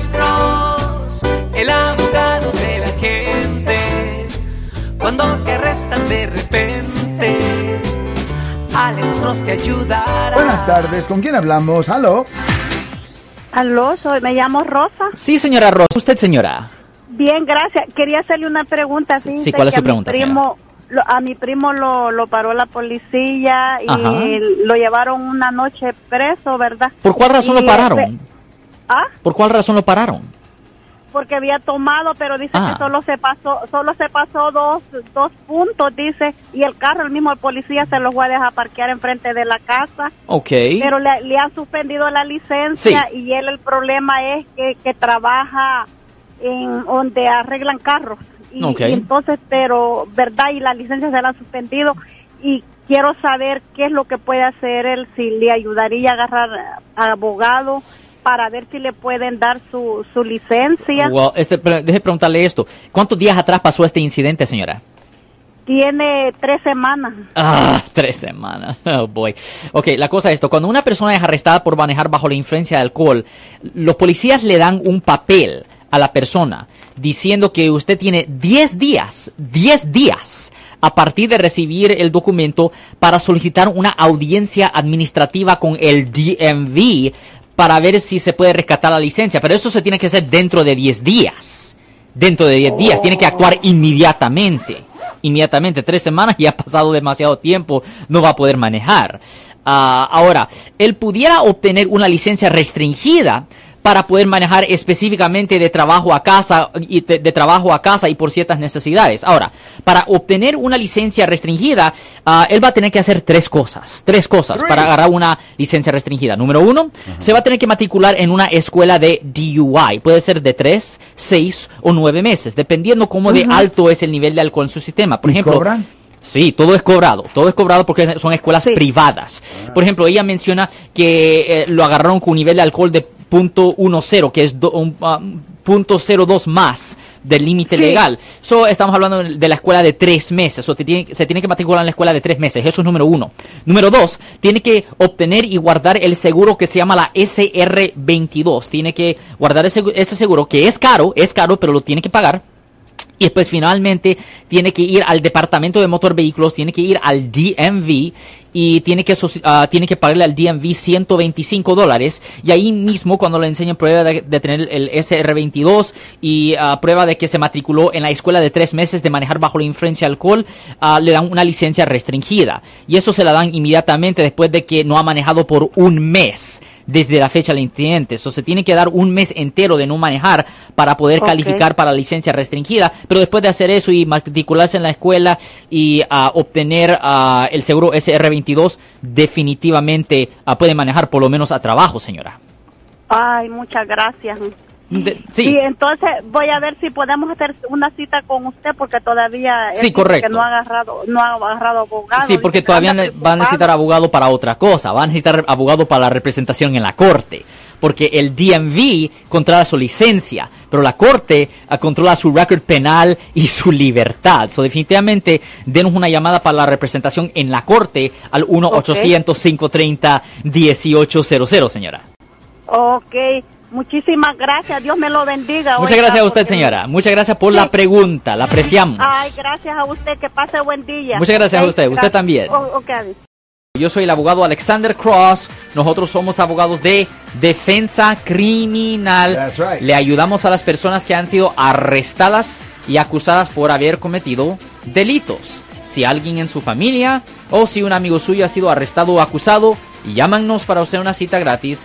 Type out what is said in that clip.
Alex Cross, el abogado de la gente. Cuando te arrestan de repente, Alex Cross te ayudará. Buenas tardes, ¿con quién hablamos? ¿Aló? Aló, soy, me llamo Rosa. Sí, señora Rosa. ¿Usted, señora? Bien, gracias. Quería hacerle una pregunta. Fíjese ¿cuál es su pregunta, primo- lo- a mi primo lo, lo paró la policía y Ajá. lo llevaron una noche preso, ¿verdad? ¿Por cuál razón Y, lo pararon? Ah, ¿Por cuál razón lo pararon? porque había tomado, pero dice Ah. que solo se pasó, solo se pasó dos, dos puntos, dice, y el carro, el mismo policía se lo fue a dejar parquear enfrente de la casa. Ok. Pero le, le han suspendido la licencia y él el problema es que, que trabaja en donde arreglan carros. Y, entonces, pero, ¿verdad? Y la licencia se la han suspendido y quiero saber qué es lo que puede hacer él, si le ayudaría a agarrar a abogado para ver si le pueden dar su, su licencia. Well, este, deje preguntarle esto. ¿Cuántos días atrás pasó este incidente, señora? Tiene tres semanas. Ah, tres semanas. Oh boy. Ok, la cosa es esto. Cuando una persona es arrestada por manejar bajo la influencia de alcohol, los policías le dan un papel a la persona diciendo que usted tiene 10 días, 10 días a partir de recibir el documento para solicitar una audiencia administrativa con el DMV para ver si se puede rescatar la licencia. Pero eso se tiene que hacer dentro de 10 días. Dentro de 10 días. Tiene que actuar inmediatamente inmediatamente. Tres semanas y ha pasado demasiado tiempo, no va a poder manejar. Ah, ahora, él pudiera obtener una licencia restringida para poder manejar específicamente de trabajo a casa y de, de trabajo a casa y por ciertas necesidades. Ahora, para obtener una licencia restringida, ah, él va a tener que hacer tres cosas, tres cosas Three. para agarrar una licencia restringida. Número uno, se va a tener que matricular en una escuela de DUI. Puede ser de tres, seis o nueve meses, dependiendo cómo de alto es el nivel de alcohol en su sistema. Por ¿Y ejemplo, cobran? Sí, todo es cobrado, todo es cobrado porque son escuelas Sí. privadas. Por ejemplo, ella menciona que eh, lo agarraron con un nivel de alcohol de .10, que es do- un, ah, punto .02 más del límite Sí. legal. So, estamos hablando de la escuela de tres meses, o te tiene- se tiene que matricular en la escuela de tres meses, eso es número uno. Número dos, tiene que obtener y guardar el seguro que se llama la SR22. Tiene que guardar ese, ese seguro, que es caro, es caro, pero lo tiene que pagar. Y después finalmente tiene que ir al departamento de motor vehículos, tiene que ir al DMV y tiene que, ah, tiene que pagarle al DMV 125 dólares. Y ahí mismo cuando le enseñan prueba de, tener el SR22 y ah, prueba de que se matriculó en la escuela de tres meses de manejar bajo la influencia alcohol, ah, le dan una licencia restringida. Y eso se la dan inmediatamente después de que no ha manejado por un mes desde la fecha del incidente. Eso se tiene que dar un mes entero de no manejar para poder Ok. calificar para licencia restringida, pero después de hacer eso y matricularse en la escuela y ah, obtener ah, el seguro SR22, definitivamente ah, puede manejar por lo menos a trabajo, señora. Ay, muchas gracias. De- Sí. sí, entonces voy a ver si podemos hacer una cita con usted porque todavía Sí, correcto. que no ha agarrado no ha agarrado abogado. sí, porque todavía va a necesitar abogado para otra cosa, va a necesitar abogado para la representación en la corte, porque el DMV controla su licencia, pero la corte ah, controla su récord penal y su libertad. So, definitivamente, denos una llamada para la representación en la corte al 1-800-530-1800, señora. Ok, muchísimas gracias. Dios me lo bendiga. Muchas oiga, gracias a usted, porque- señora. Muchas gracias por Sí. la pregunta, la apreciamos. Ay, gracias a usted. Que pase buen día. Muchas gracias a usted. Usted también. O- ok, adiós. Yo soy el abogado Alexander Cross. Nosotros somos abogados de defensa criminal. That's right. Le ayudamos a las personas que han sido arrestadas y acusadas por haber cometido delitos. Si alguien en su familia o si un amigo suyo ha sido arrestado o acusado, llámanos para hacer una cita gratis.